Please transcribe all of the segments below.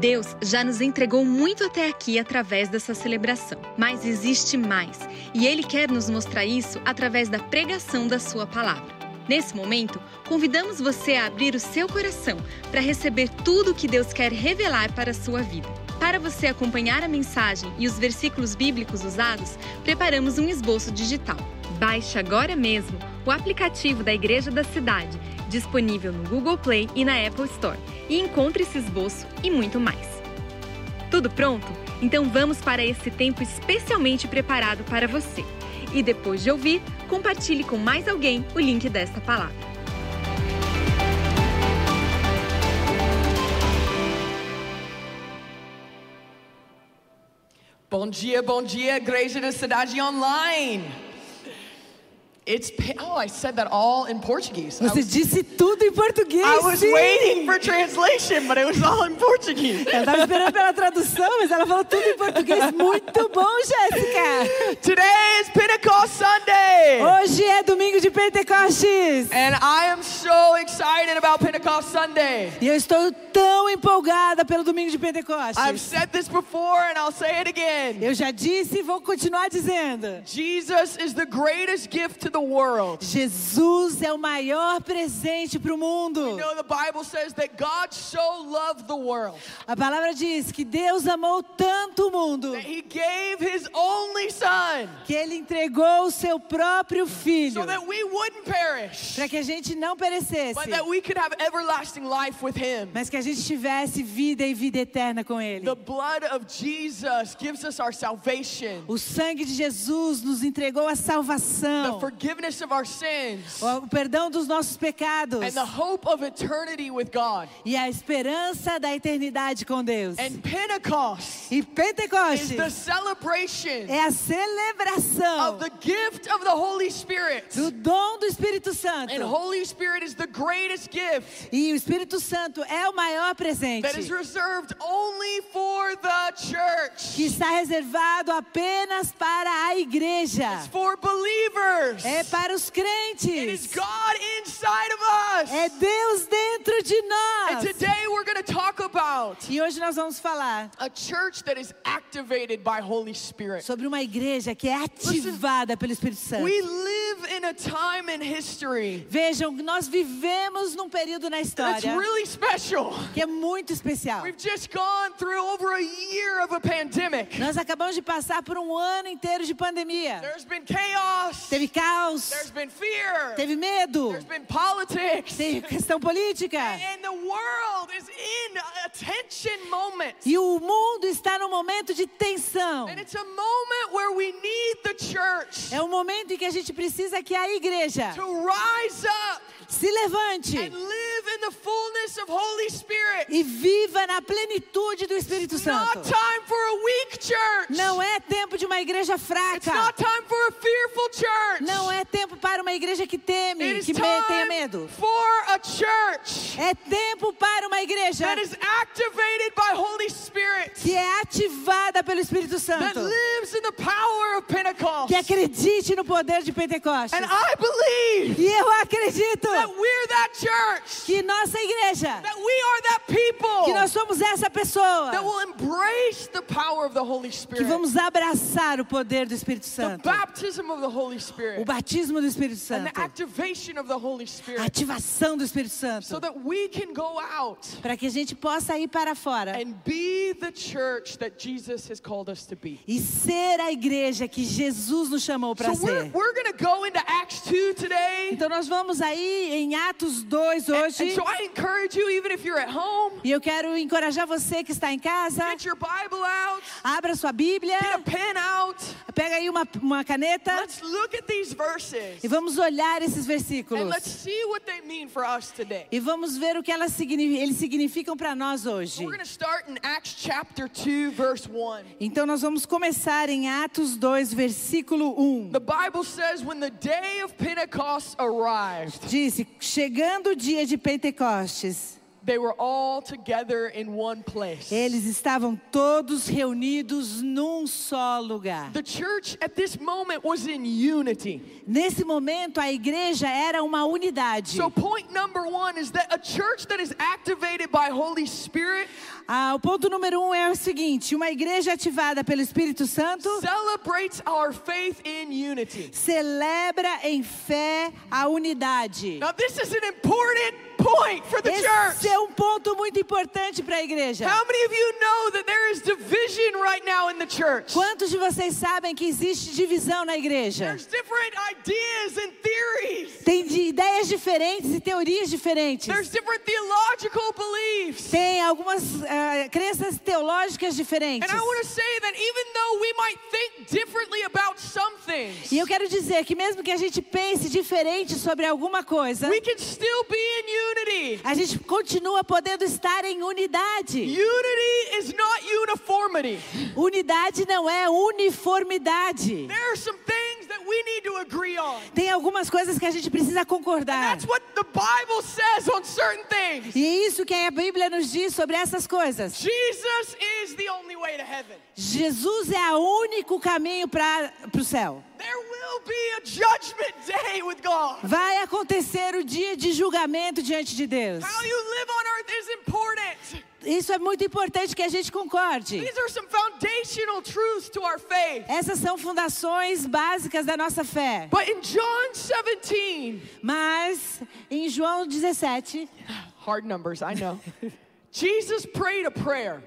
Deus já nos entregou muito até aqui através dessa celebração, mas existe mais, e Ele quer nos mostrar isso através da pregação da Sua palavra. Nesse momento, convidamos você a abrir o seu coração para receber tudo o que Deus quer revelar para a sua vida. Para você acompanhar a mensagem e os versículos bíblicos usados, preparamos um esboço digital. Baixe agora mesmo o aplicativo da Igreja da Cidade, disponível no Google Play e na Apple Store, e encontre esse esboço e muito mais. Tudo pronto? Então vamos para esse tempo especialmente preparado para você. E depois de ouvir, compartilhe com mais alguém o link desta palavra. Bom dia, bom dia, Igreja da Cidade Online. It's oh, I said that all in Portuguese. I Você was, disse tudo em português. I was sim. waiting for translation, but it was all in Portuguese. Ela estava esperando pela tradução, mas ela falou tudo em português. Muito bom, Jéssica. Today is Pentecost Sunday. Hoje é domingo de Pentecostes. And I am so excited about Pentecost Sunday. E eu estou tão empolgada pelo domingo de Pentecostes. I've said this before and I'll say it again. Eu já disse e vou continuar dizendo. Jesus is the greatest gift to the world. Jesus é o maior presente para o mundo. know, the Bible says that God so loved the world A palavra diz que Deus amou tanto o mundo that he gave his only son que ele entregou o seu próprio filho para que a gente não perecesse, but that we could have everlasting life with him. mas que a gente tivesse vida e vida eterna com ele. The blood of Jesus gives us our salvation, O sangue de Jesus nos entregou a the salvação, forgiveness of our sins, o perdão dos nossos pecados and the hope of eternity with God. e a esperança da eternidade com Deus. And Pentecost E is Pentecostes the celebration é a celebração of the gift of the Holy Spirit. do dom do Espírito Santo. And Holy Spirit is the greatest gift E o Espírito Santo é o maior that is presente reserved only for the church. que está reservado apenas para a igreja. It's for believers. É para os It is crentes. God inside of us. É Deus dentro de And nós. today we're going to talk about E hoje nós vamos falar a church that is activated by Holy Spirit. sobre uma igreja que é ativada pelo Espírito Santo. We live in a time in history Vejam, nós vivemos num período na that's história really special. que é muito especial. We've just gone through over a year of a pandemic. Nós acabamos de passar por um ano inteiro de pandemia. There's been chaos. Teve caos, There's been fear. teve medo, There's been politics. teve questão política. And the world is in a tension moment. E o mundo está num momento de tensão. And it's a moment where we need the church É um momento em que a gente precisa que a igreja to rise up se levante the fullness of Holy Spirit. e viva na plenitude do Espírito It's not Santo. time for a weak church. Não é tempo de uma igreja It's fraca. not time for a fearful church. Não é tempo para uma igreja que It teme, is que me- tenha medo. for a church É tempo para uma igreja that is activated by Holy Spirit, que é ativada pelo Espírito that Santo, lives in the power of Pentecost. que acredite no poder de Pentecostes. And I believe E eu acredito that we're that church, que nossa igreja, que nós somos essa pessoa, que vamos abraçar o poder do Espírito Santo, o batismo do Espírito and Santo, a ativação do Espírito so Santo, out para que a gente possa ir para fora. and e ser a igreja que Jesus nos chamou para So we're, ser. we're to go into Acts 2 today. Então nós vamos aí em Atos 2 And hoje. so I encourage you, even if you're at home, E eu quero encorajar você que está em casa, get your Bible out, abra sua Bíblia, get a pen out. Pega aí uma, uma caneta Let's look at these verses e vamos olhar esses and versículos. let's see what they mean for us today. E vamos ver o que elas eles significam para nós hoje. We're start in Acts chapter 2, verse 1. Então nós vamos começar em Atos 2, versículo 1. The Bible says, when the day of Pentecost arrived, Disse: Chegando o dia de Pentecostes, they were all together in one place. eles estavam todos reunidos num só lugar. The church at this moment was in unity. Nesse momento, a igreja era uma unidade. So, point number one is that a church that is activated by Holy Spirit Ah, o ponto número um é o seguinte: uma igreja ativada pelo Espírito Santo celebrates our faith in unity. celebra em fé a unidade. Now, this is an important point for the church. Esse é um ponto muito importante para a igreja. How many of you know that there is division right now in the church? Quantos de vocês sabem que existe divisão na igreja? There's different ideas and theories. Tem de ideias diferentes e teorias diferentes. There's different theological beliefs. Tem algumas ah, crenças teológicas diferentes. And I want to say that even though we might think differently about some things, E eu quero dizer que mesmo que a gente pense diferente sobre alguma coisa, we can still be in unity. a gente continua podendo estar em unidade. Unity is not uniformity. Unidade não é uniformidade. There are some things that we need to agree on. Tem algumas coisas que a gente precisa concordar. That's what the Bible says on certain things. E é isso que a Bíblia nos diz sobre essas coisas. Jesus is the only way to heaven. Jesus é o único caminho para o céu. There will be a judgment day with God. Vai acontecer o dia de julgamento diante de Deus. How you live on earth is important. Isso é muito importante que a gente concorde. These are some foundational truths to our faith. Essas são fundações básicas da nossa fé. But in John 17, Mas em João 17, hard numbers, I know. Jesus prayed a prayer.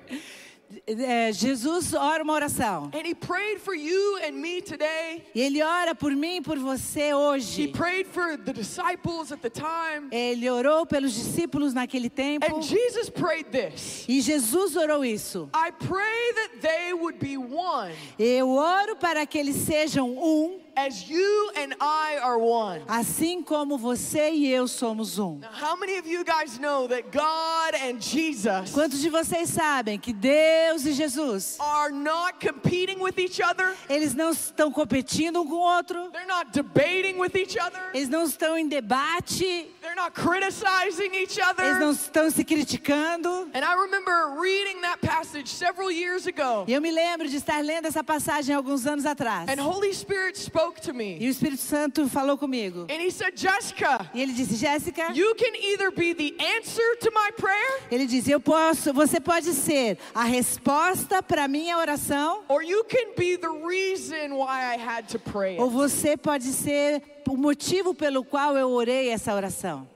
É, Jesus ora uma oração. And he prayed for you and me today. E ele ora por mim e por você He hoje. prayed for the disciples at the time. Ele orou pelos discípulos naquele tempo. And Jesus prayed this E Jesus orou isso. I pray that they would be one Eu oro para que eles sejam um, as you and I are one. assim como você e eu somos um. Now, how many of you guys know that God and Jesus Quantos de vocês sabem que Deus e Jesus, are not competing with each other? eles não estão competindo um com o outro, They're not debating with each other. eles não estão em debate, They're not criticizing each eles não other. estão se criticando. And I remember reading that passage several years ago. E eu me lembro de estar lendo essa passagem alguns anos atrás. And Holy Spirit spoke to E me. o Espírito Santo falou comigo. And he said, Jessica, E ele disse: Jéssica, you can either be the answer to my prayer ele disse: Eu posso, você pode ser a resposta para minha oração, or you can be the reason why I had to pray ou você pode ser o motivo pelo qual eu orei essa oração.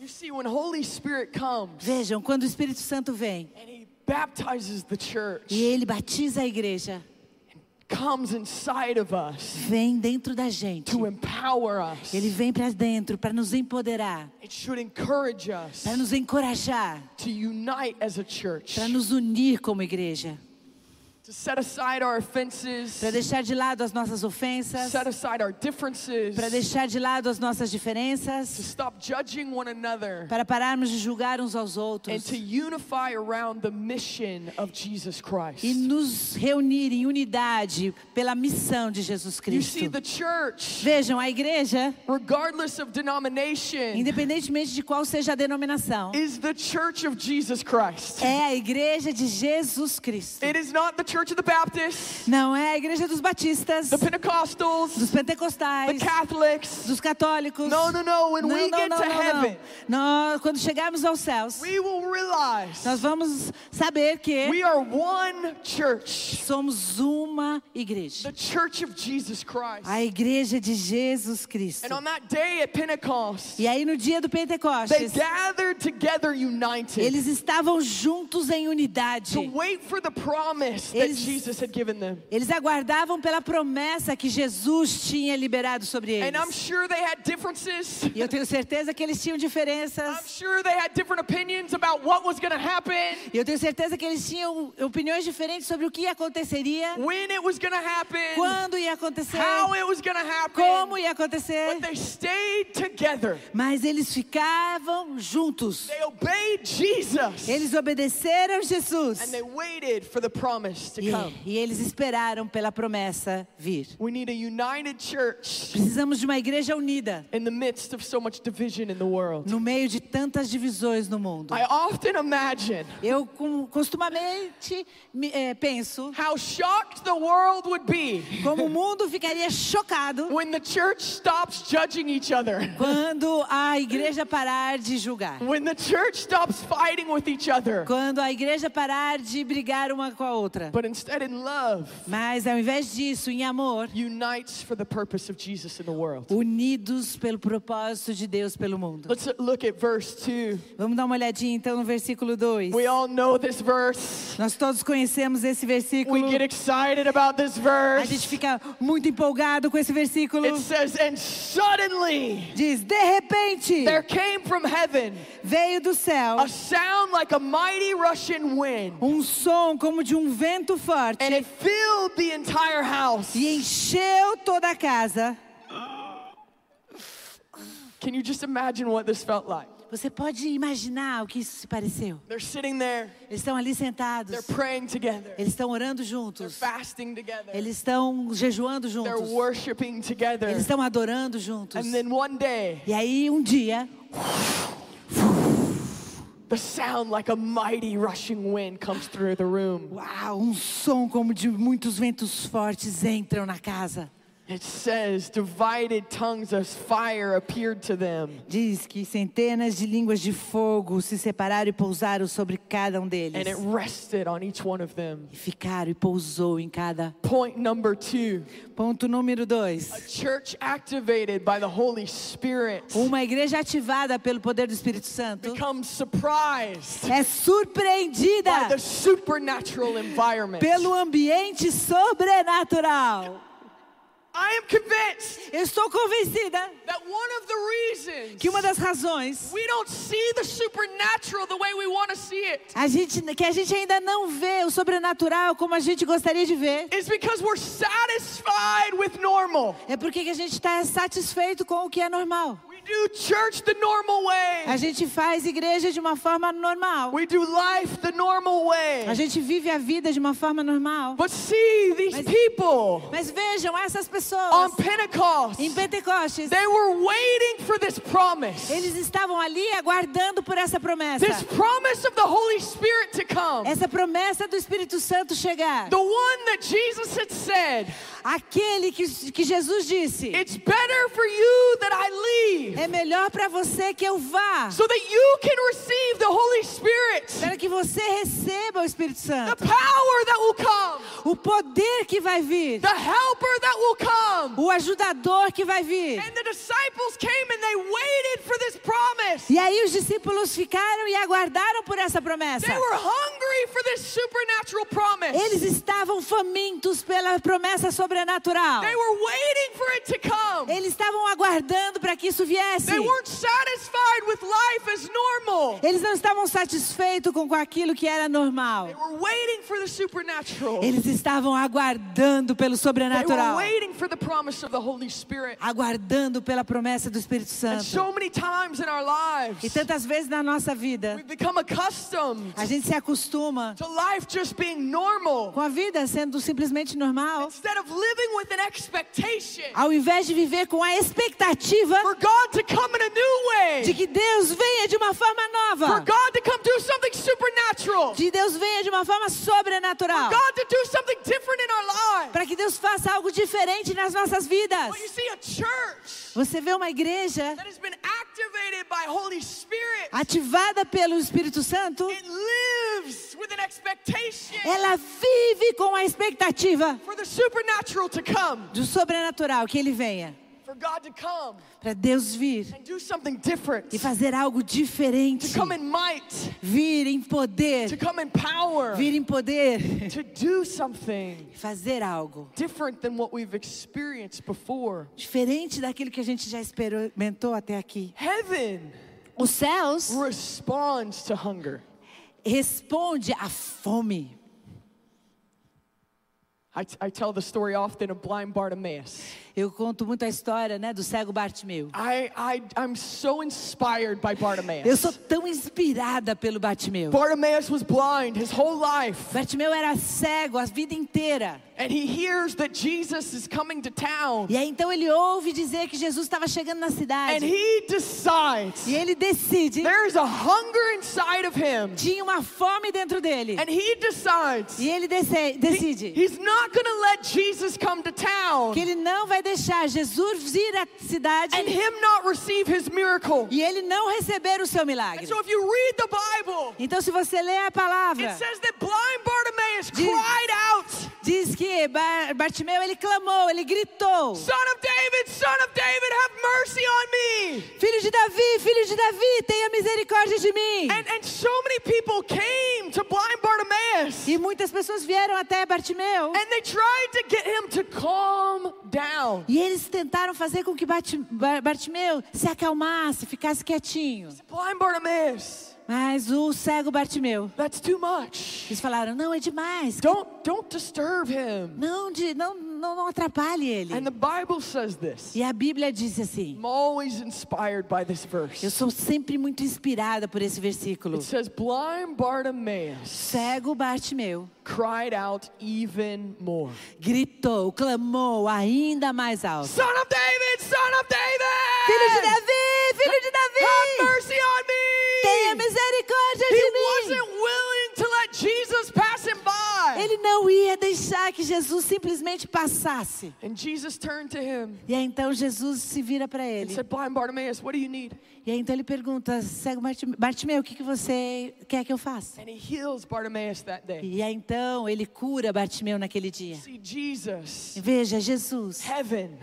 You see, when Holy Spirit comes Vejam, quando o Espírito Santo vem and he baptizes the e church, ele batiza a igreja, comes inside of us vem dentro da gente. to empower us. Ele vem para dentro para nos empoderar, It should encourage us para nos encorajar, to unite as a church, para nos unir como igreja, to set aside our offenses, para deixar de lado as nossas ofensas, set aside our differences, para deixar de lado as nossas to diferenças, stop judging one another, para pararmos de julgar uns aos and outros to unify around the mission of Jesus Christ. e nos reunir em unidade pela missão de Jesus You see, Cristo. the church, Vejam, a igreja, regardless of denomination, independentemente de qual seja a denominação, is the church of Jesus Christ. é a igreja de Jesus Cristo. It is not the church of the Baptists, Não é a igreja dos batistas, the Pentecostals, dos the pentecostais, Catholics. dos católicos. No, no, no. When Não, we não, get não, to não, heaven, não. Nós, quando chegarmos aos céus, we will realize nós vamos saber que we are one church, somos uma igreja. the church of Jesus Christ. A igreja de Jesus Cristo. And on that day at Pentecost, E aí no dia do they Pentecostes, gathered together united eles estavam juntos em unidade. to wait for the promise Eles- Jesus had given them. Eles aguardavam pela promessa que Jesus tinha liberado sobre And I'm eles. sure they had differences. E eu tenho certeza que eles tinham I'm diferenças. sure they had different opinions about what was going to happen, E eu tenho certeza que eles tinham opiniões diferentes sobre o que aconteceria, when it was going to happen, quando ia acontecer, how it was going to happen. como ia acontecer. But they stayed together. Mas eles ficavam juntos. They obeyed Jesus. Eles obedeceram Jesus. And they waited for the promise to E, come. e eles esperaram pela promessa vir. We need a united church Precisamos de uma igreja unida in the midst of so much division in the world. no meio de tantas divisões no mundo. I often imagine Eu com- costumamente me- eh, penso how shocked the world would be como o mundo ficaria chocado when the church stops judging each other. quando a igreja parar de julgar. When the church stops fighting with each other. Quando a igreja parar de brigar uma com a outra. But instead, in love, Mas ao invés disso, em amor, unites for the purpose of Jesus in the world. unidos pelo propósito de Deus pelo mundo. Let's look at verse 2. Vamos dar uma olhadinha então no versículo 2. We all know this verse. Nós todos conhecemos esse versículo. We get excited about this A gente verse. fica muito empolgado com esse versículo. It says, And suddenly Diz: De repente, there came from heaven veio do céu a sound like a mighty rushing wind, um som como de um vento forte and it filled the entire house. e encheu toda a casa. Can you just imagine what this felt like? Você pode imaginar o que isso se pareceu? They're sitting there, Eles estão ali they're sentados, praying together, eles estão orando they're juntos, fasting together, eles estão jejuando they're juntos, worshiping eles together. estão adorando juntos. And then one day, E aí um dia, the sound like a mighty rushing wind comes through the room. uau, um som como de muitos ventos fortes entram na casa. It says, divided tongues of fire appeared to them. Diz que centenas de línguas de fogo se separaram e pousaram sobre cada um And deles. it rested on each one of them. E ficaram e pousou em cada. Point number two Ponto número a dois. church activated by the Holy Spirit Uma igreja ativada pelo poder do Espírito Santo becomes surprised é by surpreendida the supernatural environment. pelo ambiente sobrenatural. I am convinced Eu estou convencida that one of the reasons que uma das razões we don't see the supernatural the way we want to see it a gente, que a gente ainda não vê o sobrenatural como a gente gostaria de ver is because we're satisfied with normal. é porque que a gente está satisfeito com o que é normal. We do church the normal A way. gente faz igreja de uma forma normal. We do life the normal A way. gente vive a vida de uma forma normal. But see, these Mas- people Mas vejam, essas on pessoas Pentecost, em Pentecostes, they were waiting for this promise. eles estavam ali aguardando por essa promessa. This promise of the Holy Spirit to come. Essa promessa do Espírito Santo chegar. The one that Jesus had said, Aquele que, que Jesus disse: It's better for you that I leave É melhor para você que eu vá, so that you can receive the Holy Spirit, para que você receba o Espírito the Santo, power that will come, o poder que vai vir, the helper that will come. o ajudador que vai vir. And the disciples came and they waited for this promise. E aí os discípulos ficaram e aguardaram por essa promessa. They were hungry for this supernatural promise. Eles estavam famintos pela promessa sobrenatural. They were waiting for it to come. Eles estavam aguardando para que isso viesse. Eles não estavam satisfeitos com aquilo que era normal. Eles estavam aguardando pelo sobrenatural. Aguardando pela promessa do Espírito Santo. E tantas vezes na nossa vida, a gente se acostuma com a vida sendo simplesmente normal, ao invés de viver com a expectativa de que Deus venha de uma forma for nova, God to come do something supernatural, de Deus venha de uma forma sobrenatural, God to do something different in our lives. para que Deus faça algo diferente nas nossas vidas. But you see, a church Você vê uma igreja that has been activated by Holy Spirit, ativada pelo Espírito Santo, it lives with an expectation ela vive com a expectativa for the supernatural to come, do sobrenatural que ele venha, para Deus vir e fazer algo diferente, vir em poder, vir em poder, fazer algo different than what we've experienced before. diferente daquilo que a gente já experimentou até aqui. Heaven Os céus responds to hunger. responde à fome. I, I tell the story often of blind Bartimaeus. Eu conto muito a história, né, do cego Bartimeu. I, I, I'm so inspired by Eu Bartimaeus. sou tão inspirada pelo Bartimeu. Bartimaeus was blind his whole life, Bartimeu era cego a vida inteira. and he hears that Jesus is coming to town, E aí então ele ouve dizer que Jesus estava chegando na and cidade. he decides E ele decide, there's a hunger inside of him, tinha uma fome dentro dele. and he decides E ele dece- he- decide he's not going to let Jesus come to town que ele não vai deixar Jesus ir à cidade and him not receive his miracle. e ele não receber o seu And milagre. so, if you read the Bible, Então, se você ler a it palavra, says that blind Bartimaeus Diz- cried out, diz que Bar Bartimeu ele clamou, ele gritou: Son of David, Son of David, have mercy on me. Filho de Davi, filho de Davi, tenha misericórdia de mim. And, and so many people came to blind Bartimaeus. E muitas pessoas vieram até Bartimeu. And they tried to get him to calm down. E eles tentaram fazer com que Bartimeu se acalmasse, ficasse quietinho. Blind Bartimaeus, Mas o cego Bartimeu, that's too much. eles falaram: não, é demais. Don't don't disturb him. Não, de, não, não, não atrapalhe ele. And the Bible says this. E a Bíblia diz assim: I'm always inspired by this eu verse. sou sempre muito inspirada por esse versículo. It says blind Bartimaeus Cego Bartimeu cried out even more. gritou, clamou ainda mais alto: Son of David, son of David! Filho de Davi, filho de Have Davi, mercy on me! tenha misericórdia He de mim. wasn't willing to let Jesus pass. Ele não ia deixar que Jesus simplesmente passasse. And Jesus turned to him E aí então Jesus se vira para and ele. said, Blind Bartimaeus, what do you need? E aí então ele pergunta, cego Bartim- Bartimeu, o que, que você quer que eu faça? And he heals Bartimaeus that day. E aí então ele cura Bartimeu naquele dia. See, Jesus, Veja, Jesus, heaven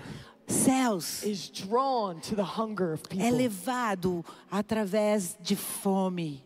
céus, is drawn to the hunger of é people. levado através de fome.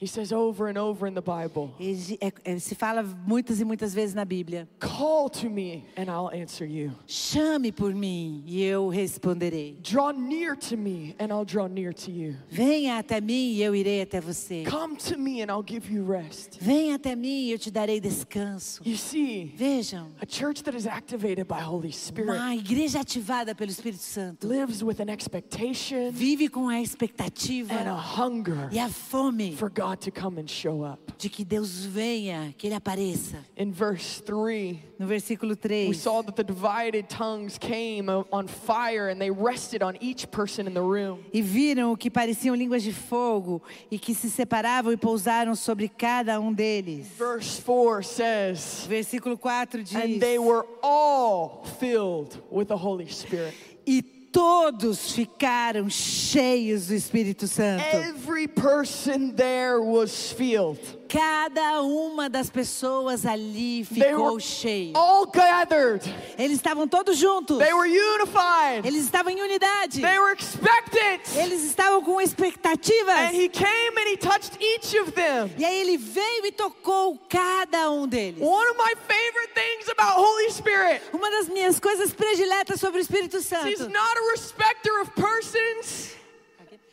He says over and over in the Bible, Ele, é- é- se fala muitas e muitas vezes na Bíblia. Call to me and I'll answer you. Chame por mim e eu responderei. Draw near to me and I'll draw near to you. Venha até mim e eu irei até você. Come to me and I'll give you rest. Venha até mim e eu te darei descanso. You see, Vejam, a church that is activated by Holy Spirit uma igreja ativada pelo Espírito Santo lives with an expectation vive com a expectativa and a hunger e a fome for God to come and show up. de que Deus venha, que Ele apareça. In verse 3, No versículo we 3, saw that the divided tongues came on fire and they rested on each person in the room. e viram o que pareciam línguas de fogo e que se separavam e pousaram sobre cada um deles. Verse 4 says, Versículo 4 diz: And they were all filled with the Holy Spirit. E todos ficaram cheios do Espírito Santo. Every person there was filled. Cada uma das pessoas ali ficou cheia. all gathered. Eles estavam todos juntos. They were unified. Eles estavam em unidade. They were expectant. Eles estavam com expectativas. And he came and he touched each of them. E aí ele veio e tocou cada um deles. One of my favorite things about Holy Spirit, Uma das minhas coisas prediletas sobre o Espírito he's Santo. not a respecter of persons.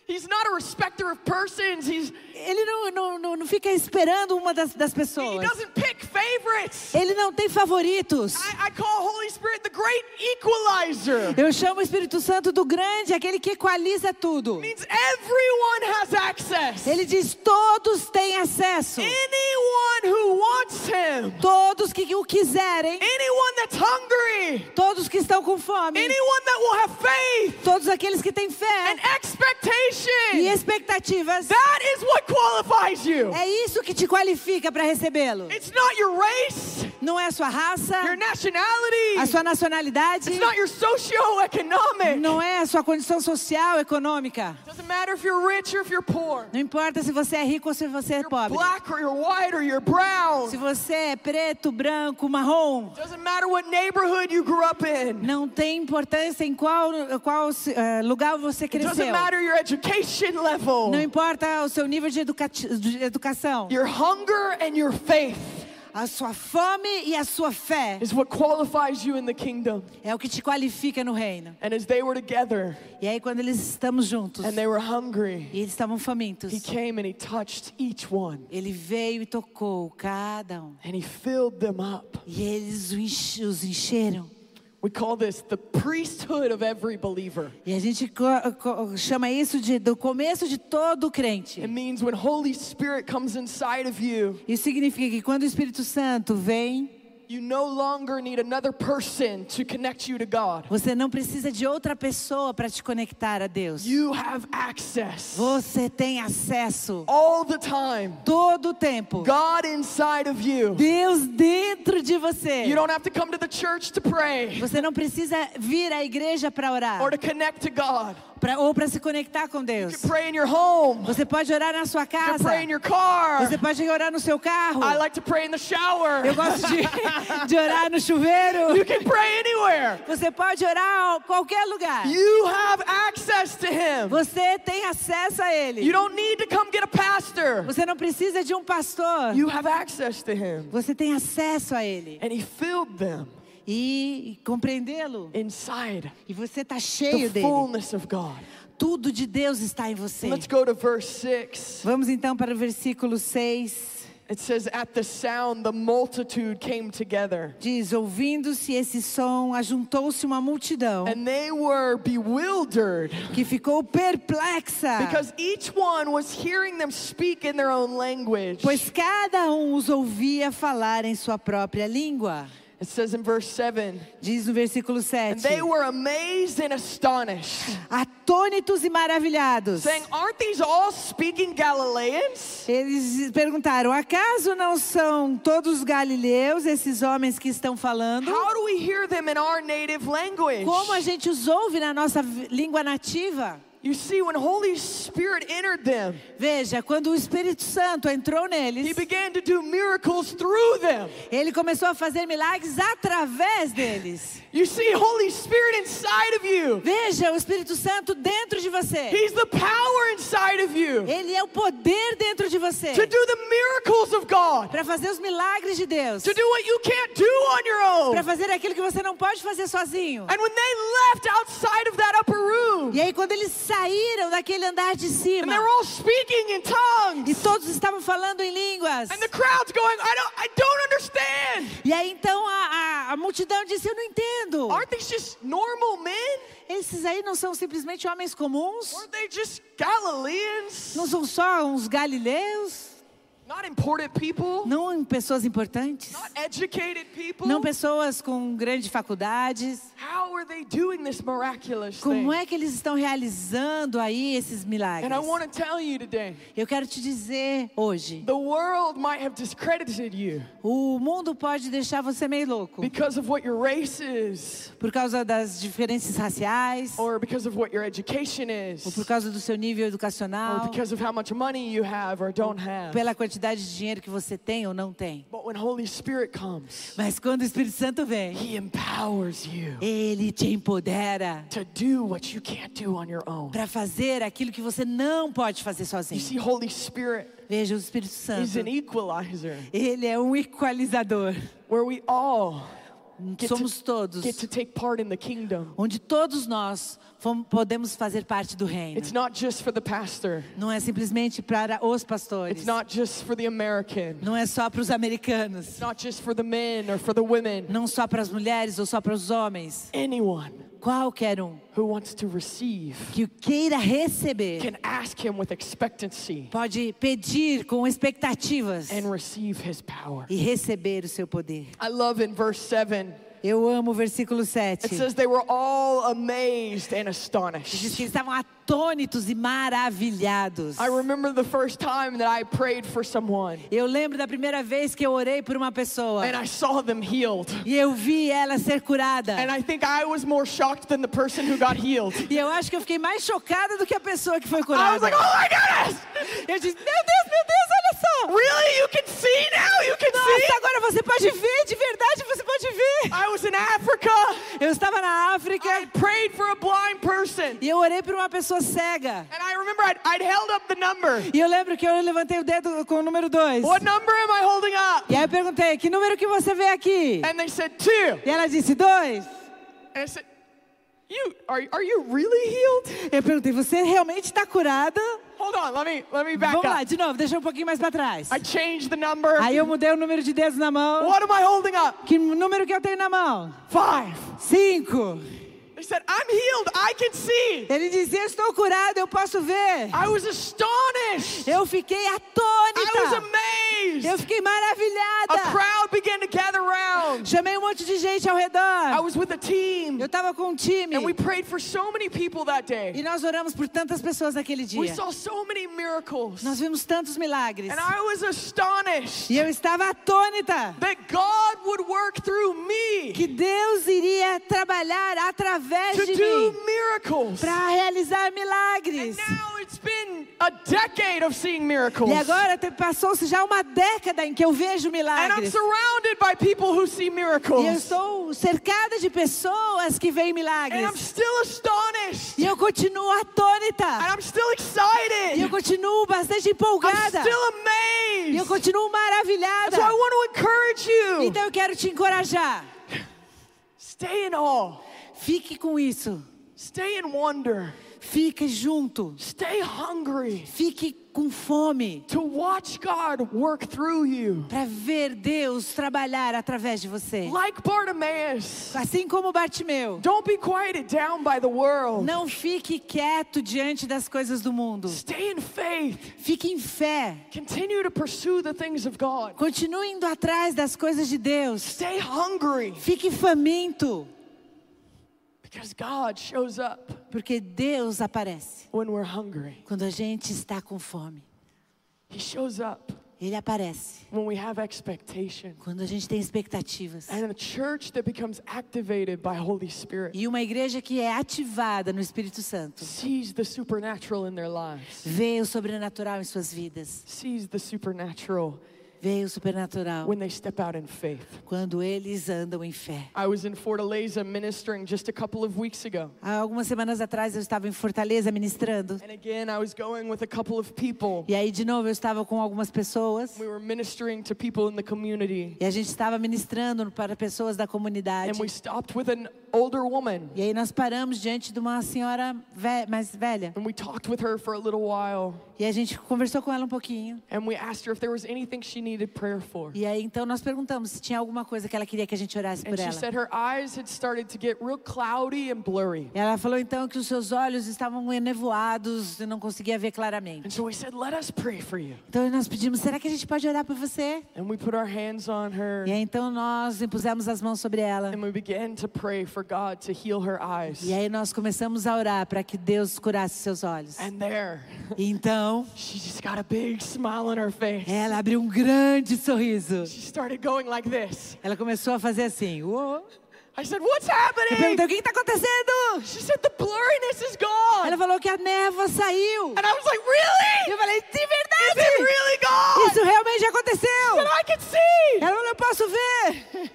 He's not a respecter of persons. He's Ele não, não, não, não fica esperando uma das, das he pessoas. doesn't pick favorites. Ele não tem favoritos. I, I call Holy Spirit the great equalizer. Eu chamo o Espírito Santo do grande, aquele que equaliza tudo. means everyone has access. Ele diz: todos têm acesso. Anyone who wants him. Todos que o quiserem, Anyone that's hungry. todos que estão com fome, Anyone that will have faith todos aqueles que têm fé and e expectativas. That is what. É isso que te qualifica para recebê-lo. Não é a sua raça, a sua nacionalidade, não é a sua condição social, econômica. Doesn't matter if you're rich or if you're poor. Não importa se você é rico ou se você é pobre. Se você é preto, branco, marrom. Doesn't matter what neighborhood you grew up in. Não tem importância em qual, qual eh, lugar você cresceu. matter your education level. Não importa o seu nível de, educati- de educação. Your hunger and your faith A sua fome e a sua fé is what qualifies you in the kingdom. é o que te qualifica no reino. And as they were together E aí quando eles estamos juntos and they were hungry, e eles estavam famintos, he came and he touched each one ele veio e tocou cada um. and he filled them up. E eles os encheram. We call this the priesthood of every believer. E a gente chama isso de do começo de todo crente. It means when Holy Spirit comes inside of you, Isso significa que quando o Espírito Santo vem, you no longer need another person to connect you to God. você não precisa de outra pessoa para te conectar a Deus. You have access Você tem acesso all the time. todo o tempo. God inside of you. Deus dentro de você. You don't have to come to the church to pray Você não precisa vir à igreja para orar or to connect to God. Pra, ou para se conectar com Deus. can pray in your home. You Você pode orar na sua can casa. Você pode orar no seu carro. I like to pray in the shower. Eu gosto de, de orar no chuveiro. You can pray anywhere. Você pode orar em qualquer lugar. You have access to Him. Você tem acesso a Ele. You don't need to come get a pastor. Você não precisa de um pastor. You have access to Him. Você tem acesso a Ele. And He filled them E, compreendê-lo. inside E você está cheio dele. fullness of God. Tudo de Deus está em você. Let's go to verse 6. Vamos então para o versículo 6. It says, At the sound, the multitude came together. Diz: Ouvindo-se esse som, ajuntou-se uma multidão And they were bewildered que ficou perplexa, because each one was hearing them speak in their own language. pois cada um os ouvia falar em sua própria língua. It says in verse 7 Diz no versículo And 7. they were amazed and astonished, Atônitos e maravilhados. saying, Aren't these all speaking Galileans? Eles perguntaram: acaso não são todos galileus esses homens que estão falando? How do we hear them in our native language? Como a gente os ouve na nossa vi- língua nativa? You see, when Holy Spirit entered them, Veja, quando o Espírito Santo entrou He neles, began to do miracles through them. ele começou a fazer milagres através deles. You see, Holy Spirit inside of you. Veja o Espírito Santo dentro de você. He's the power inside of you Ele é o poder dentro de você to do the miracles of God, para fazer os milagres de Deus, to do what you can't do on your own. para fazer aquilo que você não pode fazer sozinho. And when they left outside of that upper room, E aí quando eles saíram daquele andar de and cima, they're all speaking in e tongues, todos estavam falando em línguas. and the crowd's going, I don't, I don't understand. E aí então a, a, a multidão disse: Eu não entendo. Aren't these just normal men? Esses aí não são simplesmente homens comuns? Aren't they just Galileans? Não são só uns galileus? Not important people? Não pessoas importantes? Not educated people? Não pessoas com grandes faculdades? How are they doing this miraculous thing? Como é que eles estão realizando aí esses milagres? And I want to tell you today, Eu quero te dizer hoje, the world might have discredited you o mundo pode deixar você meio louco because of what your race is, por causa das diferenças raciais, or because of what your education ou por causa do seu nível or educacional, because of how much money you have or don't have. pela quantidade de dinheiro que você tem ou não tem. But when Holy Spirit comes, Mas quando o Espírito Santo vem, He empowers you ele te empodera to do what you can't do on your own. para fazer aquilo que você não pode fazer You sozinho. see, Holy Spirit Veja, o Espírito Santo, an equalizer ele é um equalizador. where we all Somos to, todos, onde todos nós podemos fazer parte do reino. It's not just for the pastor, Não é simplesmente para os pastores. it's not just for the American, Não é só para os americanos. it's not just for the men or for the women. Não só para as mulheres ou só para os homens. Anyone Qualquer um who wants to receive que queira receber can ask Him with expectancy pode pedir com expectativas and receive His power. e receber o seu poder. I love in verse 7, Eu amo o versículo it 7. says they were all amazed and Diz astonished. que eles estavam atônitos e maravilhados. I remember the first time that I prayed for someone Eu lembro da primeira vez que eu orei por uma pessoa and I saw them healed. e eu vi ela ser curada. And I think I was more shocked than the person who got healed. E eu acho que eu fiquei mais chocada do que a pessoa que foi I was curada. like, oh my goodness! Eu disse, meu Deus, meu Deus, olha só. Really? You can see now? You can Nossa, see? agora você pode ver, de verdade você pode ver. I was in Africa. Eu estava na África, I prayed for a blind person. person. E eu orei por uma pessoa cega. And I remember I'd, I'd held up the number. E eu lembro que eu levantei o dedo com o número 2. What number am I holding up? E aí eu perguntei, que número que você vê aqui? And they said two. E ela disse, dois. And I said, you are, are you really healed? Eu perguntei, você realmente está curada? Hold on, let me let me back Vamos lá, up. de novo, deixa um pouquinho mais para trás. I changed the number. Aí eu mudei o número de dedos na mão. What am I holding up? Que número que eu tenho na mão? Five. Cinco. They said, I'm healed. I can see. Ele dizia, estou curado, eu posso ver. I was astonished. Eu fiquei I was atônita. amazed. Eu fiquei A maravilhada. crowd began to gather around. Chamei um monte de gente ao I redor. was with a team. Eu estava com um time. And we prayed for so many people that E day. nós oramos por tantas pessoas naquele We dia. saw so many miracles. Nós vimos tantos milagres. And I was astonished E eu estava atônita. that God would work through me Que Deus iria trabalhar através to de do mim miracles. para realizar And milagres. now it's been a decade of seeing miracles. E agora passou-se já uma década em que eu vejo And I'm milagres. surrounded by people who see E eu estou cercada de pessoas que veem And I'm milagres. still astonished. E eu continuo And atônita. I'm still E eu continuo bastante I'm empolgada. still E eu continuo maravilhada. So I want to encourage you. Então eu quero te encorajar. Stay in awe. Fique com isso. Stay in wonder. Fique junto. Stay hungry Fique com fome to watch God work through you. para ver Deus trabalhar através de você. Like Bartimaeus. Assim como Bartimeu. Don't be quieted down by the world. Não fique quieto diante das coisas do mundo. Stay in faith. Fique em fé. Continue to pursue the things of God. Continue indo atrás das coisas de Deus. Stay hungry Fique faminto, because God shows up porque Deus aparece when we're hungry. quando a gente está com fome. He shows up Ele aparece when we have expectation. quando a gente tem expectativas. And a church that becomes activated by Holy Spirit E uma igreja que é ativada no Espírito Santo sees the supernatural in their lives, vê o sobrenatural em suas vidas. sees the supernatural Vê o sobrenatural when they step out in faith. quando eles andam em fé. I was in Fortaleza ministering just a couple of weeks ago. Há algumas semanas atrás eu estava em Fortaleza ministrando. And again, I was going with a couple of people. E aí de novo eu estava com algumas pessoas. We were ministering to people in the community. E a gente estava ministrando para pessoas da comunidade. And we stopped with an older woman. E aí nós paramos diante de uma senhora ve- mais velha. And we talked with her for a little while. E a gente conversou com ela um pouquinho. And we asked her if there was anything she needed prayer for. E aí então nós perguntamos se tinha alguma coisa que ela queria que a gente orasse And por she ela. said her eyes had started to get real cloudy and blurry. E ela falou então que os seus olhos estavam enevoados e não conseguia ver claramente. And so we said, Let us pray for you. Então nós pedimos, será que a gente pode orar por você? And we put our hands on her. E aí então nós impusemos as mãos sobre ela. And we began to pray for God to heal her eyes. E aí nós começamos a orar para que Deus curasse seus olhos. And there, E então she just got a big smile on her face. ela abriu um grande sorriso. She started going like this. Ela começou a fazer assim. "Uô". I said, What's Eu happening? perguntei, o que está acontecendo? She said, The blurriness is gone. Ela falou que a névoa saiu. And I was like, E Really? eu falei, de Is it verdade? really gone? Isso realmente aconteceu. And I can see. Ela falou, eu posso ver.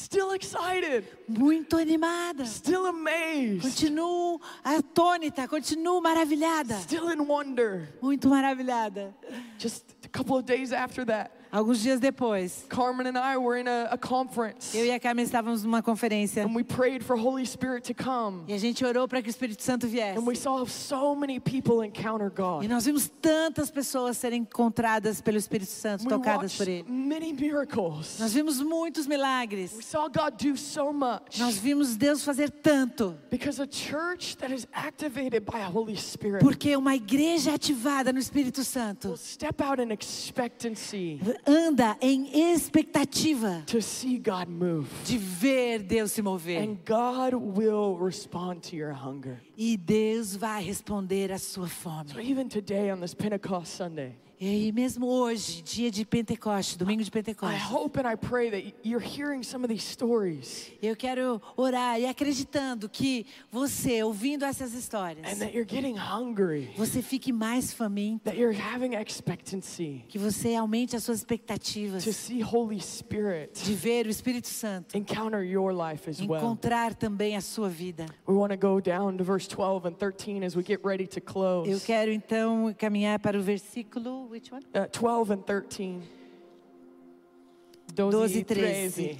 Still excited. Muito animada. Still amazed. Continuo atônita, continuo maravilhada. Still in wonder. Muito maravilhada. Just a couple of days after that, Alguns dias depois, Carmen and I were in a, a conference. eu e a Carmen estávamos numa conferência. And we prayed for Holy Spirit to come. E a gente orou para que o Espírito Santo viesse. And we saw so many people encounter E God. nós vimos tantas pessoas serem encontradas pelo Espírito Santo, We tocadas watched por Ele. many miracles. Nós vimos muitos We milagres. saw God do so much. Nós vimos Deus fazer tanto. Because a church that is activated by Holy Spirit Porque uma igreja ativada no Espírito Santo will step out in expectancy anda em expectativa to see God move. de ver Deus se mover. And God will respond to your hunger. E Deus vai responder à sua So fome. even today on this Pentecost Sunday, E mesmo hoje, dia de Pentecoste, domingo de I Pentecoste, hope and I pray that you're hearing some of these stories. Eu quero orar e acreditando que você, ouvindo essas histórias, and that you're getting hungry, você fique mais faminto, that you're having expectancy. Que você aumente as suas expectativas. Spirit de ver o Espírito Santo. encounter your life as well. encontrar também a sua vida. We want to go down to verse 12 and 13 as we get ready to Eu quero então caminhar para o versículo which one? Uh, 12 and 13. 12 e 13.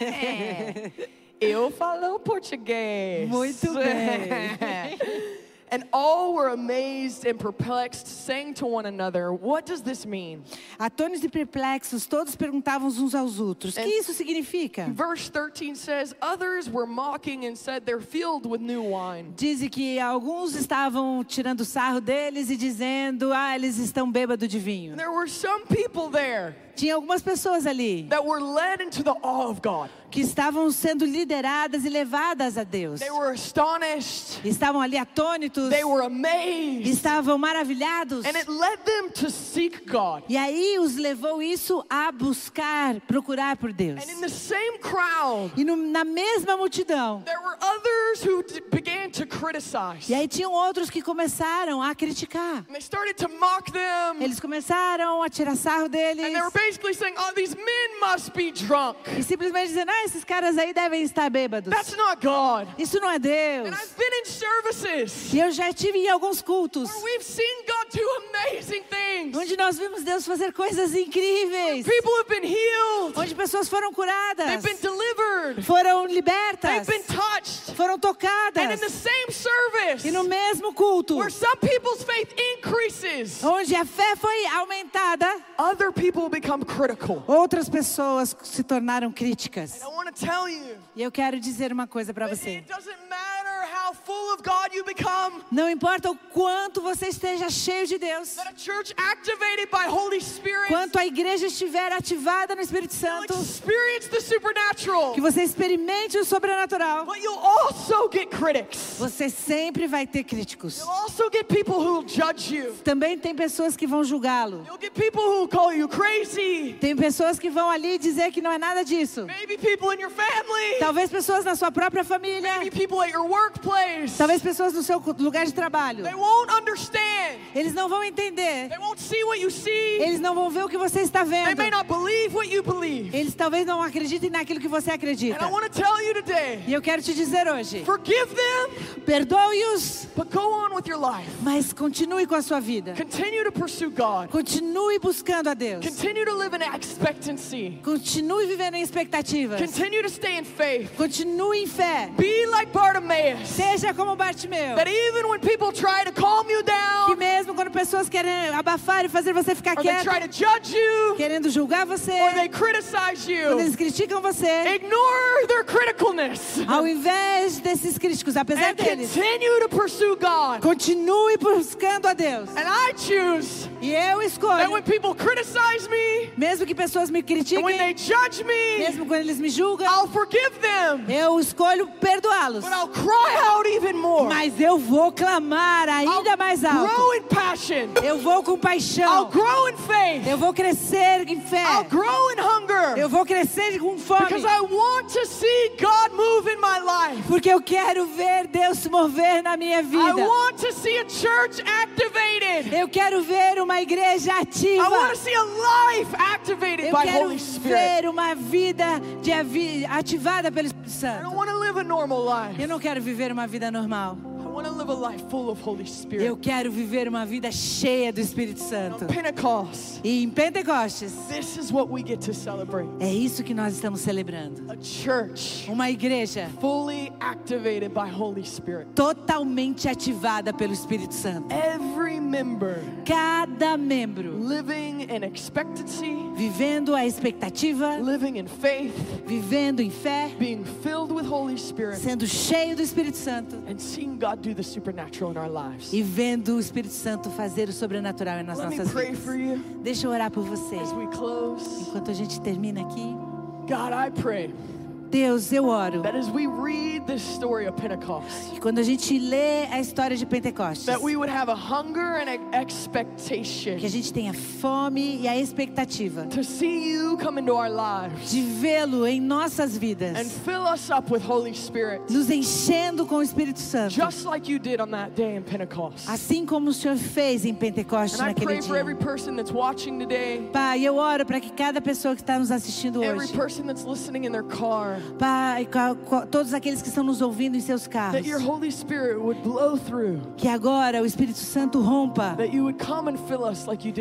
É. Eu falo português. Muito bem. and all were amazed and perplexed, saying to one another, What does this mean? Atônitos e perplexos, todos perguntavam uns aos outros: "O que isso significa?" Verse 13 says, Others were mocking and said, They're filled with new wine. Diz que alguns estavam tirando sarro deles e dizendo: "Ah, eles estão bêbados de vinho". And there were some people there Tinha algumas pessoas ali that were led into the awe of God. que estavam sendo lideradas e levadas a Deus. They were astonished, Estavam ali atônitos, they were amazed, estavam maravilhados. and it led them to seek God. E aí os levou isso a buscar, procurar por Deus. And in the same crowd, E no- na mesma multidão. there were others who d- began to criticize. E aí tinham outros que começaram a criticar. And they started to mock them. Eles começaram a tirar sarro deles. Basically saying, oh, these men must be drunk. E simplesmente dizendo: ah, esses caras aí devem estar bêbados. That's not God. Isso não é Deus. And I've been in services E eu já estive em alguns cultos where we've seen God do amazing things. onde nós vimos Deus fazer coisas incríveis, People have been healed. onde pessoas foram curadas, They've been delivered. foram They've libertas, been touched. Foram And in tocadas. the same service, E no mesmo culto, where some people's faith increases, onde a fé foi aumentada, outras pessoas se tornaram críticas. You, E eu quero dizer uma coisa para você. it doesn't matter Não importa o quanto você esteja cheio de Deus, quanto a igreja estiver ativada no Espírito Santo, que você experimente o sobrenatural, but you'll also get critics. você sempre vai ter críticos. You'll also get people who will judge you. Também tem pessoas que vão julgá-lo. You'll get people who will call you crazy. Tem pessoas que vão ali dizer que não é nada disso. Maybe people in your family. Talvez pessoas na sua própria família. Maybe people at your workplace. Talvez pessoas no seu lugar de trabalho. They won't understand. Eles não vão entender. They won't see what you see. Eles não vão ver o que você está They vendo. may not believe what you believe. Eles talvez não acreditem naquilo que você And acredita. I want to tell you today E eu quero te dizer hoje: forgive them, perdoe-os, but go on with your life. mas continue com a sua vida. Continue to pursue God. Continue buscando a Deus. Continue to live in expectancy. Continue vivendo em expectativas. Continue to stay in faith. Continue em fé. Be like Bartimaeus. Seja como Bartimeu. That even when people try to calm you Que down, mesmo quando pessoas querem abafar e fazer você ficar quieto, querendo julgar você, or they criticize quando you, eles criticam você, ignore their criticalness ao invés desses críticos, apesar and deles, continue to pursue God. continue buscando a Deus. And I choose E eu escolho, when people criticize me, mesmo que pessoas me and when they critiquem, judge me, mesmo quando eles me julgam, I'll forgive them, eu escolho perdoá-los. but I'll cry out even more. Mas eu vou clamar ainda I'll mais alto. grow in passion. Eu vou com I'll paixão. grow in faith. Eu vou crescer em I'll fé. grow in hunger. Eu vou crescer com fome. Because I want to see God move in my life. Porque eu quero ver Deus se mover na minha I vida. want to see a church activated. Eu quero ver uma igreja I ativa. want to see a life activated Eu by quero Holy Spirit. ver uma vida de ativada pelo Espírito I Santo. Don't want to live a normal life. Eu não quero viver uma vida normal. I want to live a life full of Holy Spirit. Eu quero viver uma vida cheia do Espírito Santo. E em Pentecostes, this is what we get to celebrate. é isso que nós estamos celebrando. A church Uma igreja fully activated by Holy Spirit. totalmente ativada pelo Espírito Santo. Every member Cada membro living in expectancy, vivendo a expectativa, living in faith, vivendo em fé, being filled with Holy Spirit, sendo cheio do Espírito Santo and seeing God do e vendo o Espírito Santo fazer o sobrenatural nas Let me nossas pray vidas. for you Deixa eu orar por você. as we close. Enquanto a gente termina aqui, God, I pray Deus, eu oro that as we read this story of Pentecost, que quando a gente lê a história de Pentecostes, that we would have a hunger and an expectation que a gente tenha fome e a expectativa to see you come into our lives de vê-lo em nossas and vidas, fill us up with Holy Spirit, nos enchendo com o Espírito Santo, just like you did on that day in Pentecost. assim como o Senhor fez em Pentecostes And naquele pray for every dia. person that's watching today, Pai, eu oro para que cada pessoa que está nos assistindo hoje, Pai, todos aqueles que estão nos ouvindo em seus carros, that your Holy Spirit would blow through, que agora o Espírito Santo rompa, like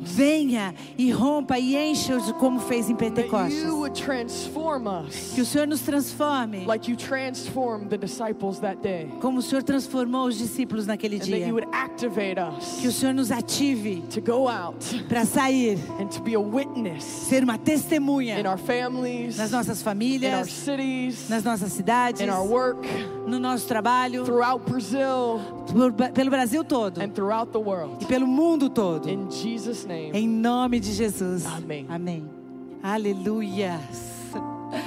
venha e rompa e encha-os como fez em Pentecostes. you would transform us Que o Senhor nos transforme, like you transformed the disciples that day. como o Senhor transformou os discípulos naquele And dia. you would activate us Que o Senhor nos ative to go out para sair, and to be a witness ser uma testemunha in our families, nas nossas our famílias, cities, nas nossas cidades, in our work, no nosso trabalho, throughout Brazil, por- pelo Brasil todo and throughout the world. e pelo mundo todo. In Jesus' name. Em nome de Jesus. Amém. Amém. Aleluia.